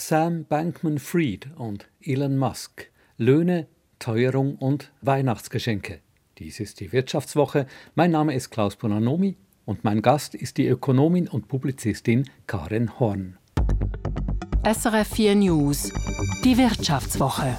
Sam Bankman-Fried und Elon Musk. Löhne, Teuerung und Weihnachtsgeschenke. Dies ist die Wirtschaftswoche. Mein Name ist Klaus Bonanomi und mein Gast ist die Ökonomin und Publizistin Karin Horn. SRF 4 News, die Wirtschaftswoche.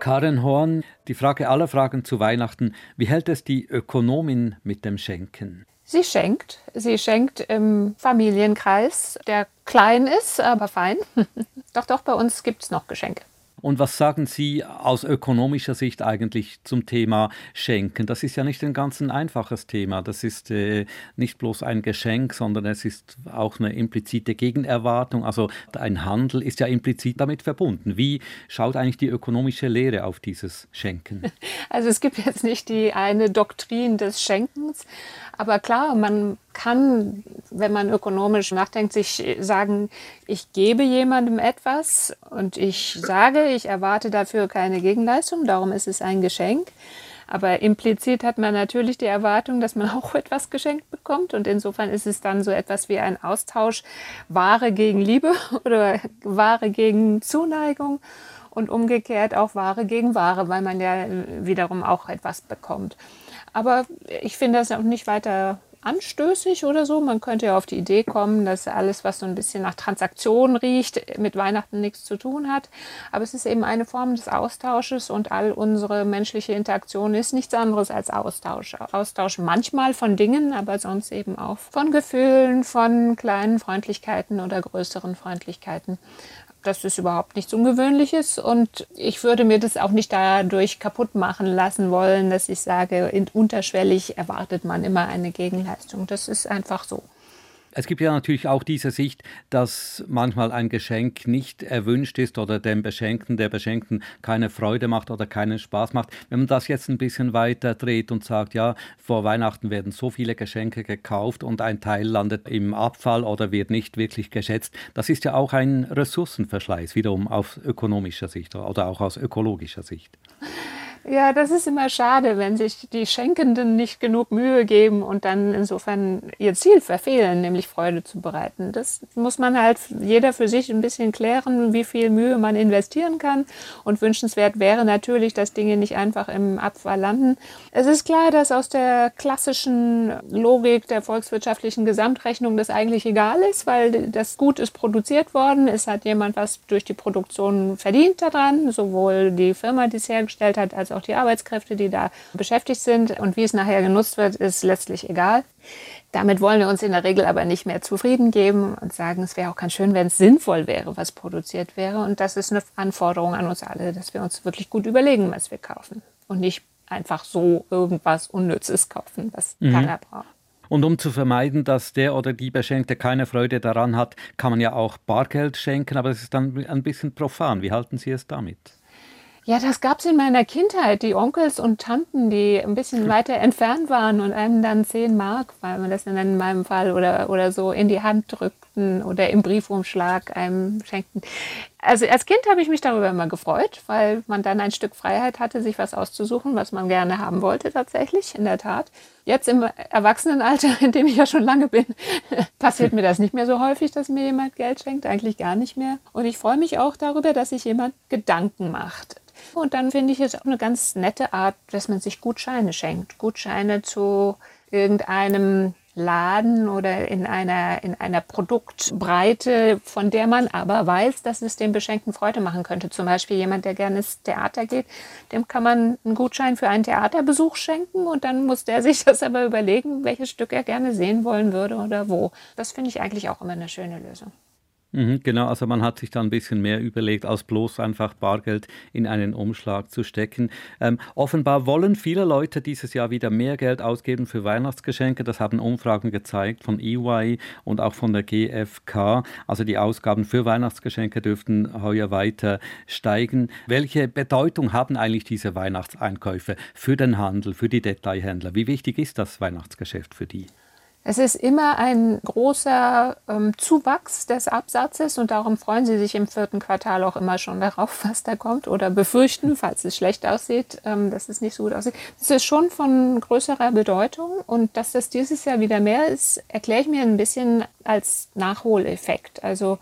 Karin Horn, die Frage aller Fragen zu Weihnachten. Wie hält es die Ökonomin mit dem Schenken? Sie schenkt. Sie schenkt im Familienkreis, der klein ist, aber fein. doch, doch, bei uns gibt es noch Geschenke. Und was sagen Sie aus ökonomischer Sicht eigentlich zum Thema Schenken? Das ist ja nicht ein ganz ein einfaches Thema. Das ist äh, nicht bloß ein Geschenk, sondern es ist auch eine implizite Gegenerwartung. Also ein Handel ist ja implizit damit verbunden. Wie schaut eigentlich die ökonomische Lehre auf dieses Schenken? Also es gibt jetzt nicht die eine Doktrin des Schenkens, aber klar, man kann, wenn man ökonomisch nachdenkt, sich sagen, ich gebe jemandem etwas und ich sage, ich erwarte dafür keine Gegenleistung, darum ist es ein Geschenk. Aber implizit hat man natürlich die Erwartung, dass man auch etwas geschenkt bekommt. Und insofern ist es dann so etwas wie ein Austausch Ware gegen Liebe oder Ware gegen Zuneigung und umgekehrt auch Ware gegen Ware, weil man ja wiederum auch etwas bekommt. Aber ich finde das auch nicht weiter anstößig oder so. Man könnte ja auf die Idee kommen, dass alles, was so ein bisschen nach Transaktionen riecht, mit Weihnachten nichts zu tun hat. Aber es ist eben eine Form des Austausches und all unsere menschliche Interaktion ist nichts anderes als Austausch. Austausch manchmal von Dingen, aber sonst eben auch von Gefühlen, von kleinen Freundlichkeiten oder größeren Freundlichkeiten das ist überhaupt nichts Ungewöhnliches und ich würde mir das auch nicht dadurch kaputt machen lassen wollen, dass ich sage, unterschwellig erwartet man immer eine Gegenleistung. Das ist einfach so. Es gibt ja natürlich auch diese Sicht, dass manchmal ein Geschenk nicht erwünscht ist oder dem Beschenkten, der Beschenkten keine Freude macht oder keinen Spaß macht. Wenn man das jetzt ein bisschen weiter dreht und sagt, ja, vor Weihnachten werden so viele Geschenke gekauft und ein Teil landet im Abfall oder wird nicht wirklich geschätzt, das ist ja auch ein Ressourcenverschleiß, wiederum aus ökonomischer Sicht oder auch aus ökologischer Sicht. Ja, das ist immer schade, wenn sich die Schenkenden nicht genug Mühe geben und dann insofern ihr Ziel verfehlen, nämlich Freude zu bereiten. Das muss man halt jeder für sich ein bisschen klären, wie viel Mühe man investieren kann. Und wünschenswert wäre natürlich, dass Dinge nicht einfach im Abfall landen. Es ist klar, dass aus der klassischen Logik der volkswirtschaftlichen Gesamtrechnung das eigentlich egal ist, weil das Gut ist produziert worden. Es hat jemand was durch die Produktion verdient daran, sowohl die Firma, die es hergestellt hat, als auch auch die Arbeitskräfte, die da beschäftigt sind. Und wie es nachher genutzt wird, ist letztlich egal. Damit wollen wir uns in der Regel aber nicht mehr zufrieden geben und sagen, es wäre auch ganz schön, wenn es sinnvoll wäre, was produziert wäre. Und das ist eine Anforderung an uns alle, dass wir uns wirklich gut überlegen, was wir kaufen und nicht einfach so irgendwas Unnützes kaufen, was mhm. keiner braucht. Und um zu vermeiden, dass der oder die Beschenkte keine Freude daran hat, kann man ja auch Bargeld schenken, aber es ist dann ein bisschen profan. Wie halten Sie es damit? Ja, das gab es in meiner Kindheit. Die Onkels und Tanten, die ein bisschen weiter entfernt waren und einem dann 10 Mark, weil man das dann in meinem Fall oder, oder so in die Hand drückten oder im Briefumschlag einem schenkten. Also als Kind habe ich mich darüber immer gefreut, weil man dann ein Stück Freiheit hatte, sich was auszusuchen, was man gerne haben wollte tatsächlich, in der Tat. Jetzt im Erwachsenenalter, in dem ich ja schon lange bin, passiert mir das nicht mehr so häufig, dass mir jemand Geld schenkt, eigentlich gar nicht mehr. Und ich freue mich auch darüber, dass sich jemand Gedanken macht und dann finde ich es auch eine ganz nette Art, dass man sich Gutscheine schenkt. Gutscheine zu irgendeinem Laden oder in einer, in einer Produktbreite, von der man aber weiß, dass es dem Beschenkten Freude machen könnte. Zum Beispiel jemand, der gerne ins Theater geht, dem kann man einen Gutschein für einen Theaterbesuch schenken und dann muss der sich das aber überlegen, welches Stück er gerne sehen wollen würde oder wo. Das finde ich eigentlich auch immer eine schöne Lösung. Mhm, genau, also man hat sich da ein bisschen mehr überlegt, als bloß einfach Bargeld in einen Umschlag zu stecken. Ähm, offenbar wollen viele Leute dieses Jahr wieder mehr Geld ausgeben für Weihnachtsgeschenke. Das haben Umfragen gezeigt von EY und auch von der GfK. Also die Ausgaben für Weihnachtsgeschenke dürften heuer weiter steigen. Welche Bedeutung haben eigentlich diese Weihnachtseinkäufe für den Handel, für die Detailhändler? Wie wichtig ist das Weihnachtsgeschäft für die? Es ist immer ein großer ähm, Zuwachs des Absatzes und darum freuen Sie sich im vierten Quartal auch immer schon darauf, was da kommt oder befürchten, falls es schlecht aussieht, ähm, dass es nicht so gut aussieht. Es ist schon von größerer Bedeutung und dass das dieses Jahr wieder mehr ist, erkläre ich mir ein bisschen als Nachholeffekt. Also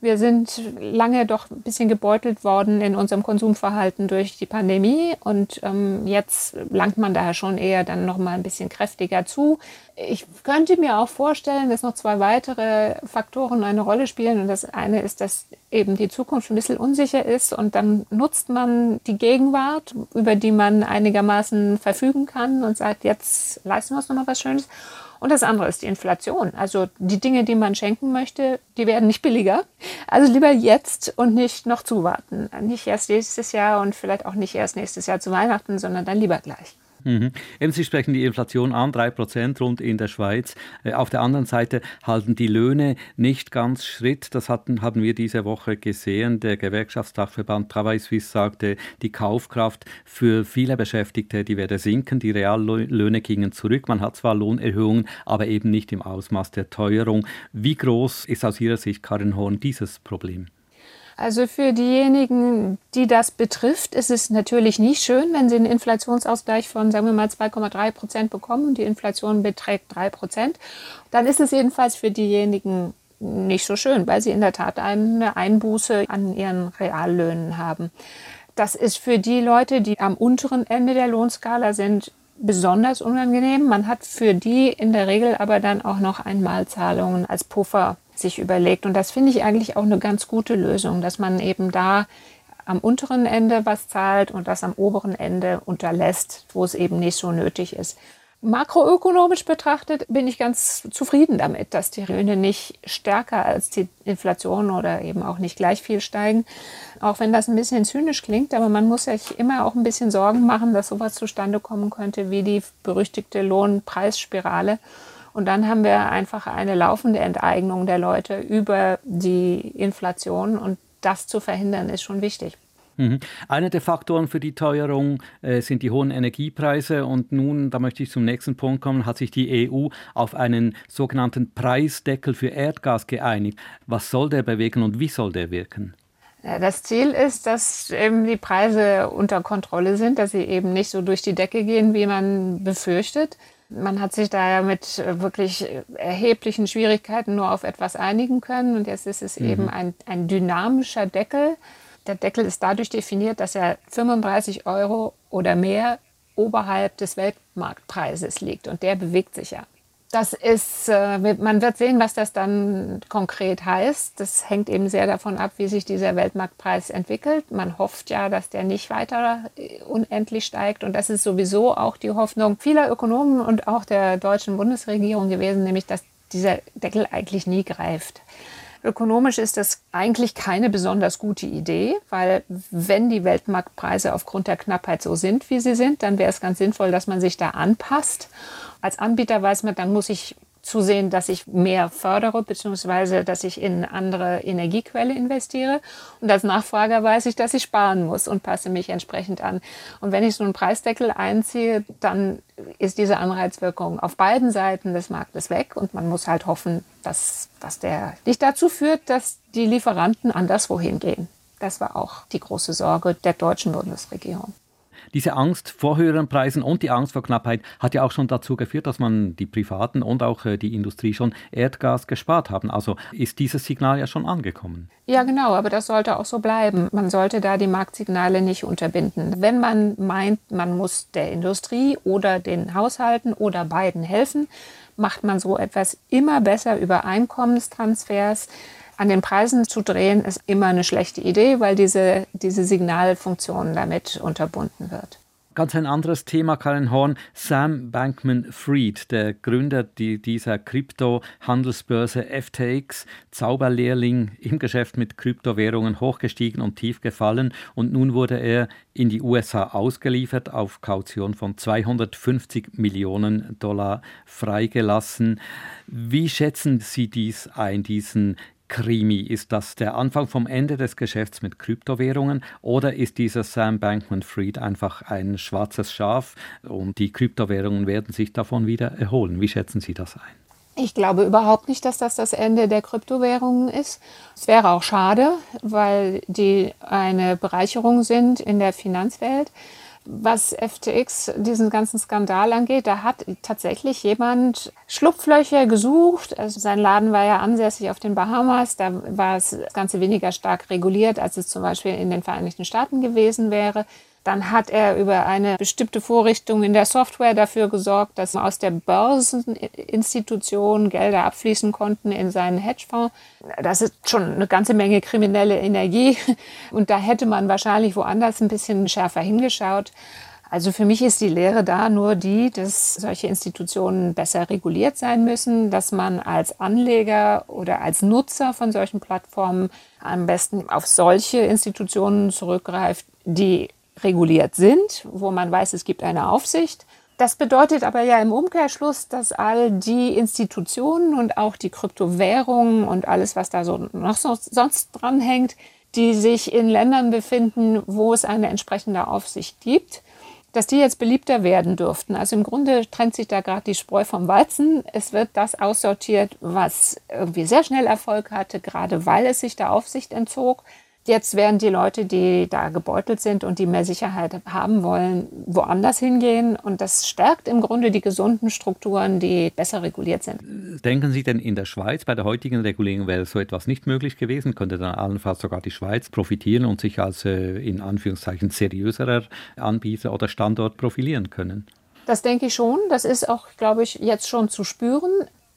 Wir sind lange doch ein bisschen gebeutelt worden in unserem Konsumverhalten durch die Pandemie und ähm, jetzt langt man daher schon eher dann noch mal ein bisschen kräftiger zu. Ich könnte mir auch vorstellen, dass noch zwei weitere Faktoren eine Rolle spielen und das eine ist, dass eben die Zukunft ein bisschen unsicher ist und dann nutzt man die Gegenwart, über die man einigermaßen verfügen kann und sagt, jetzt leisten wir uns noch mal was Schönes. Und das andere ist die Inflation. Also die Dinge, die man schenken möchte, die werden nicht billiger. Also lieber jetzt und nicht noch zuwarten. Nicht erst nächstes Jahr und vielleicht auch nicht erst nächstes Jahr zu Weihnachten, sondern dann lieber gleich. Mhm. Sie sprechen die Inflation an, 3% rund in der Schweiz. Äh, auf der anderen Seite halten die Löhne nicht ganz Schritt. Das hatten, haben wir diese Woche gesehen. Der Gewerkschaftsdachverband Travail Suisse sagte, die Kaufkraft für viele Beschäftigte, die werde sinken. Die Reallöhne gingen zurück. Man hat zwar Lohnerhöhungen, aber eben nicht im Ausmaß der Teuerung. Wie groß ist aus Ihrer Sicht, Karin Horn, dieses Problem? Also für diejenigen, die das betrifft, ist es natürlich nicht schön, wenn sie einen Inflationsausgleich von, sagen wir mal, 2,3 Prozent bekommen und die Inflation beträgt 3 Prozent. Dann ist es jedenfalls für diejenigen nicht so schön, weil sie in der Tat eine Einbuße an ihren Reallöhnen haben. Das ist für die Leute, die am unteren Ende der Lohnskala sind, besonders unangenehm. Man hat für die in der Regel aber dann auch noch Einmalzahlungen als Puffer sich überlegt. Und das finde ich eigentlich auch eine ganz gute Lösung, dass man eben da am unteren Ende was zahlt und das am oberen Ende unterlässt, wo es eben nicht so nötig ist. Makroökonomisch betrachtet bin ich ganz zufrieden damit, dass die Löhne nicht stärker als die Inflation oder eben auch nicht gleich viel steigen. Auch wenn das ein bisschen zynisch klingt, aber man muss sich immer auch ein bisschen Sorgen machen, dass sowas zustande kommen könnte wie die berüchtigte Lohnpreisspirale. Und dann haben wir einfach eine laufende Enteignung der Leute über die Inflation. Und das zu verhindern, ist schon wichtig. Mhm. Einer der Faktoren für die Teuerung äh, sind die hohen Energiepreise. Und nun, da möchte ich zum nächsten Punkt kommen, hat sich die EU auf einen sogenannten Preisdeckel für Erdgas geeinigt. Was soll der bewegen und wie soll der wirken? Das Ziel ist, dass eben die Preise unter Kontrolle sind, dass sie eben nicht so durch die Decke gehen, wie man befürchtet. Man hat sich da ja mit äh, wirklich erheblichen Schwierigkeiten nur auf etwas einigen können. Und jetzt ist es mhm. eben ein, ein dynamischer Deckel. Der Deckel ist dadurch definiert, dass er 35 Euro oder mehr oberhalb des Weltmarktpreises liegt. Und der bewegt sich ja. Das ist, äh, man wird sehen, was das dann konkret heißt. Das hängt eben sehr davon ab, wie sich dieser Weltmarktpreis entwickelt. Man hofft ja, dass der nicht weiter äh, unendlich steigt. Und das ist sowieso auch die Hoffnung vieler Ökonomen und auch der deutschen Bundesregierung gewesen, nämlich dass dieser Deckel eigentlich nie greift. Ökonomisch ist das eigentlich keine besonders gute Idee, weil wenn die Weltmarktpreise aufgrund der Knappheit so sind, wie sie sind, dann wäre es ganz sinnvoll, dass man sich da anpasst. Als Anbieter weiß man, dann muss ich zusehen, dass ich mehr fördere, beziehungsweise dass ich in andere Energiequelle investiere. Und als Nachfrager weiß ich, dass ich sparen muss und passe mich entsprechend an. Und wenn ich so einen Preisdeckel einziehe, dann ist diese Anreizwirkung auf beiden Seiten des Marktes weg und man muss halt hoffen, dass, dass der nicht dazu führt, dass die Lieferanten anderswohin gehen. Das war auch die große Sorge der deutschen Bundesregierung diese Angst vor höheren Preisen und die Angst vor Knappheit hat ja auch schon dazu geführt, dass man die Privaten und auch äh, die Industrie schon Erdgas gespart haben. Also ist dieses Signal ja schon angekommen. Ja, genau, aber das sollte auch so bleiben. Man sollte da die Marktsignale nicht unterbinden. Wenn man meint, man muss der Industrie oder den Haushalten oder beiden helfen, macht man so etwas immer besser über Einkommenstransfers an den Preisen zu drehen, ist immer eine schlechte Idee, weil diese, diese Signalfunktion damit unterbunden wird. Ganz ein anderes Thema, Karin Horn. Sam Bankman-Fried, der Gründer dieser Krypto-Handelsbörse FTX, Zauberlehrling im Geschäft mit Kryptowährungen, hochgestiegen und tief gefallen. Und nun wurde er in die USA ausgeliefert, auf Kaution von 250 Millionen Dollar freigelassen. Wie schätzen Sie dies ein, diesen Krimi? Ist das der Anfang vom Ende des Geschäfts mit Kryptowährungen oder ist dieser Sam Bankman-Fried einfach ein schwarzes Schaf und die Kryptowährungen werden sich davon wieder erholen? Wie schätzen Sie das ein? Ich glaube überhaupt nicht, dass das das Ende der Kryptowährungen ist. Es wäre auch schade, weil die eine Bereicherung sind in der Finanzwelt. Was FTX, diesen ganzen Skandal angeht, da hat tatsächlich jemand Schlupflöcher gesucht. Also sein Laden war ja ansässig auf den Bahamas. Da war das Ganze weniger stark reguliert, als es zum Beispiel in den Vereinigten Staaten gewesen wäre. Dann hat er über eine bestimmte Vorrichtung in der Software dafür gesorgt, dass aus der Börseninstitution Gelder abfließen konnten in seinen Hedgefonds. Das ist schon eine ganze Menge kriminelle Energie. Und da hätte man wahrscheinlich woanders ein bisschen schärfer hingeschaut. Also für mich ist die Lehre da nur die, dass solche Institutionen besser reguliert sein müssen, dass man als Anleger oder als Nutzer von solchen Plattformen am besten auf solche Institutionen zurückgreift, die reguliert sind, wo man weiß, es gibt eine Aufsicht. Das bedeutet aber ja im Umkehrschluss, dass all die Institutionen und auch die Kryptowährungen und alles, was da so noch so, sonst dranhängt, die sich in Ländern befinden, wo es eine entsprechende Aufsicht gibt, dass die jetzt beliebter werden dürften. Also im Grunde trennt sich da gerade die Spreu vom Weizen. Es wird das aussortiert, was irgendwie sehr schnell Erfolg hatte, gerade weil es sich der Aufsicht entzog. Jetzt werden die Leute, die da gebeutelt sind und die mehr Sicherheit haben wollen, woanders hingehen. Und das stärkt im Grunde die gesunden Strukturen, die besser reguliert sind. Denken Sie denn in der Schweiz, bei der heutigen Regulierung wäre so etwas nicht möglich gewesen? Könnte dann allenfalls sogar die Schweiz profitieren und sich als äh, in Anführungszeichen seriöserer Anbieter oder Standort profilieren können? Das denke ich schon. Das ist auch, glaube ich, jetzt schon zu spüren.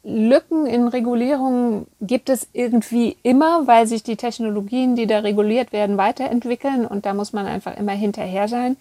Lücken in Regulierungen gibt es irgendwie immer, weil sich die Technologien, die da reguliert werden, weiterentwickeln und da muss man einfach immer hinterher sein.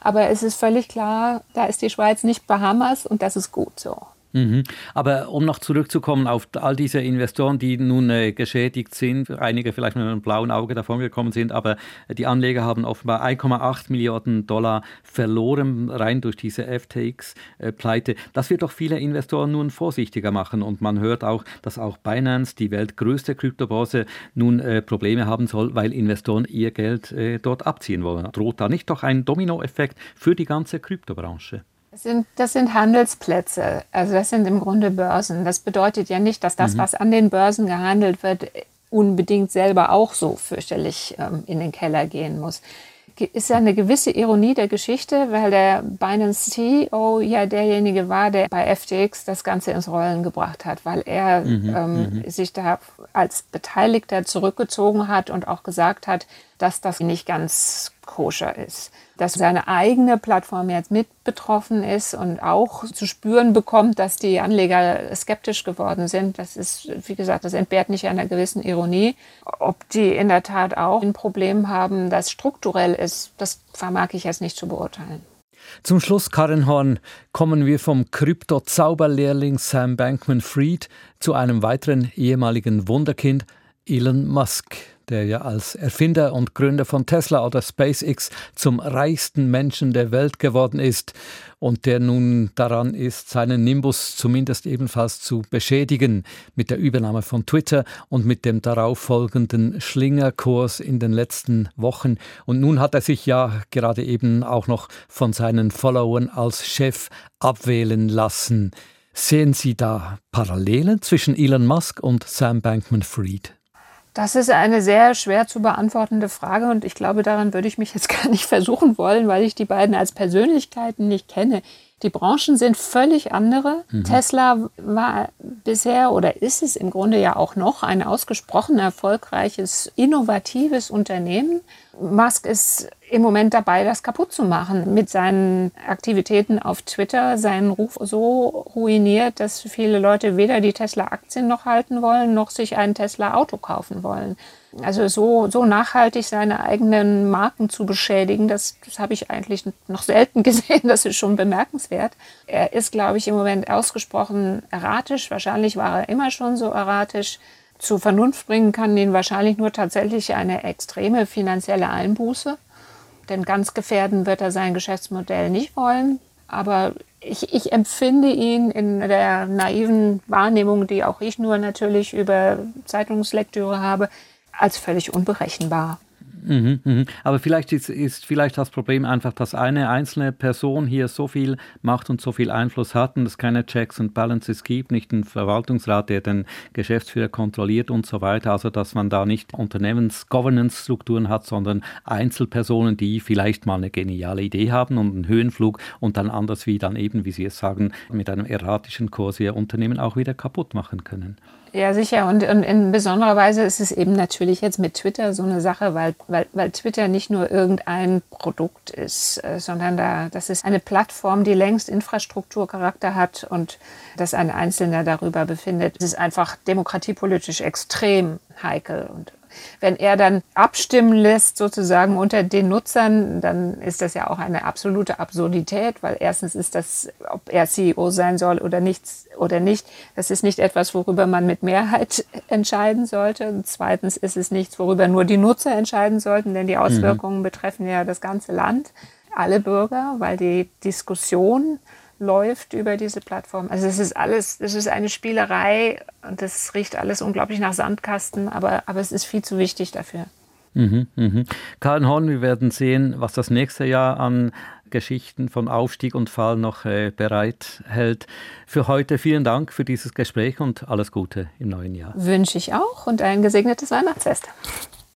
Aber es ist völlig klar, da ist die Schweiz nicht Bahamas und das ist gut so. Mhm. Aber um noch zurückzukommen auf all diese Investoren, die nun äh, geschädigt sind, einige vielleicht mit einem blauen Auge davon gekommen sind, aber die Anleger haben offenbar 1,8 Milliarden Dollar verloren, rein durch diese FTX-Pleite. Das wird doch viele Investoren nun vorsichtiger machen und man hört auch, dass auch Binance, die weltgrößte Kryptobörse, nun äh, Probleme haben soll, weil Investoren ihr Geld äh, dort abziehen wollen. Droht da nicht doch ein Dominoeffekt für die ganze Kryptobranche? Das sind, das sind Handelsplätze, also das sind im Grunde Börsen. Das bedeutet ja nicht, dass das, mhm. was an den Börsen gehandelt wird, unbedingt selber auch so fürchterlich ähm, in den Keller gehen muss. Ist ja eine gewisse Ironie der Geschichte, weil der Binance CEO ja derjenige war, der bei FTX das Ganze ins Rollen gebracht hat, weil er mhm, ähm, mhm. sich da als Beteiligter zurückgezogen hat und auch gesagt hat, dass das nicht ganz koscher ist dass seine eigene Plattform jetzt mit betroffen ist und auch zu spüren bekommt, dass die Anleger skeptisch geworden sind. Das ist, wie gesagt, das entbehrt nicht einer gewissen Ironie. Ob die in der Tat auch ein Problem haben, das strukturell ist, das vermag ich jetzt nicht zu beurteilen. Zum Schluss, Karin Horn, kommen wir vom Krypto-Zauberlehrling Sam Bankman-Fried zu einem weiteren ehemaligen Wunderkind, Elon Musk der ja als Erfinder und Gründer von Tesla oder SpaceX zum reichsten Menschen der Welt geworden ist und der nun daran ist, seinen Nimbus zumindest ebenfalls zu beschädigen mit der Übernahme von Twitter und mit dem darauf folgenden Schlingerkurs in den letzten Wochen. Und nun hat er sich ja gerade eben auch noch von seinen Followern als Chef abwählen lassen. Sehen Sie da Parallelen zwischen Elon Musk und Sam Bankman-Fried? Das ist eine sehr schwer zu beantwortende Frage und ich glaube, daran würde ich mich jetzt gar nicht versuchen wollen, weil ich die beiden als Persönlichkeiten nicht kenne. Die Branchen sind völlig andere. Mhm. Tesla war bisher oder ist es im Grunde ja auch noch ein ausgesprochen erfolgreiches, innovatives Unternehmen. Musk ist im Moment dabei, das kaputt zu machen. Mit seinen Aktivitäten auf Twitter seinen Ruf so ruiniert, dass viele Leute weder die Tesla-Aktien noch halten wollen, noch sich ein Tesla-Auto kaufen wollen. Also so, so nachhaltig seine eigenen Marken zu beschädigen, das, das habe ich eigentlich noch selten gesehen. Das ist schon bemerkenswert. Er ist, glaube ich, im Moment ausgesprochen erratisch. Wahrscheinlich war er immer schon so erratisch. Zu Vernunft bringen kann ihn wahrscheinlich nur tatsächlich eine extreme finanzielle Einbuße. Denn ganz gefährden wird er sein Geschäftsmodell nicht wollen. Aber ich, ich empfinde ihn in der naiven Wahrnehmung, die auch ich nur natürlich über Zeitungslektüre habe, als völlig unberechenbar. Mhm, mhm. Aber vielleicht ist, ist vielleicht das Problem einfach, dass eine einzelne Person hier so viel Macht und so viel Einfluss hat und es keine Checks and Balances gibt, nicht einen Verwaltungsrat, der den Geschäftsführer kontrolliert und so weiter. Also dass man da nicht Unternehmens-Governance-Strukturen hat, sondern Einzelpersonen, die vielleicht mal eine geniale Idee haben und einen Höhenflug und dann anders wie dann eben, wie Sie es sagen, mit einem erratischen Kurs ihr Unternehmen auch wieder kaputt machen können. Ja, sicher. Und, und, in besonderer Weise ist es eben natürlich jetzt mit Twitter so eine Sache, weil, weil, weil Twitter nicht nur irgendein Produkt ist, äh, sondern da, das ist eine Plattform, die längst Infrastrukturcharakter hat und dass ein Einzelner darüber befindet. Es ist einfach demokratiepolitisch extrem heikel und wenn er dann abstimmen lässt, sozusagen unter den Nutzern, dann ist das ja auch eine absolute Absurdität, weil erstens ist das, ob er CEO sein soll oder nichts oder nicht, das ist nicht etwas, worüber man mit Mehrheit entscheiden sollte. Und zweitens ist es nichts, worüber nur die Nutzer entscheiden sollten, denn die mhm. Auswirkungen mhm. betreffen ja das ganze Land, alle Bürger, weil die Diskussion läuft über diese Plattform. Also es ist alles, es ist eine Spielerei und das riecht alles unglaublich nach Sandkasten, aber, aber es ist viel zu wichtig dafür. Mhm, mhm. Karin Horn, wir werden sehen, was das nächste Jahr an Geschichten von Aufstieg und Fall noch äh, bereithält. Für heute vielen Dank für dieses Gespräch und alles Gute im neuen Jahr. Wünsche ich auch und ein gesegnetes Weihnachtsfest.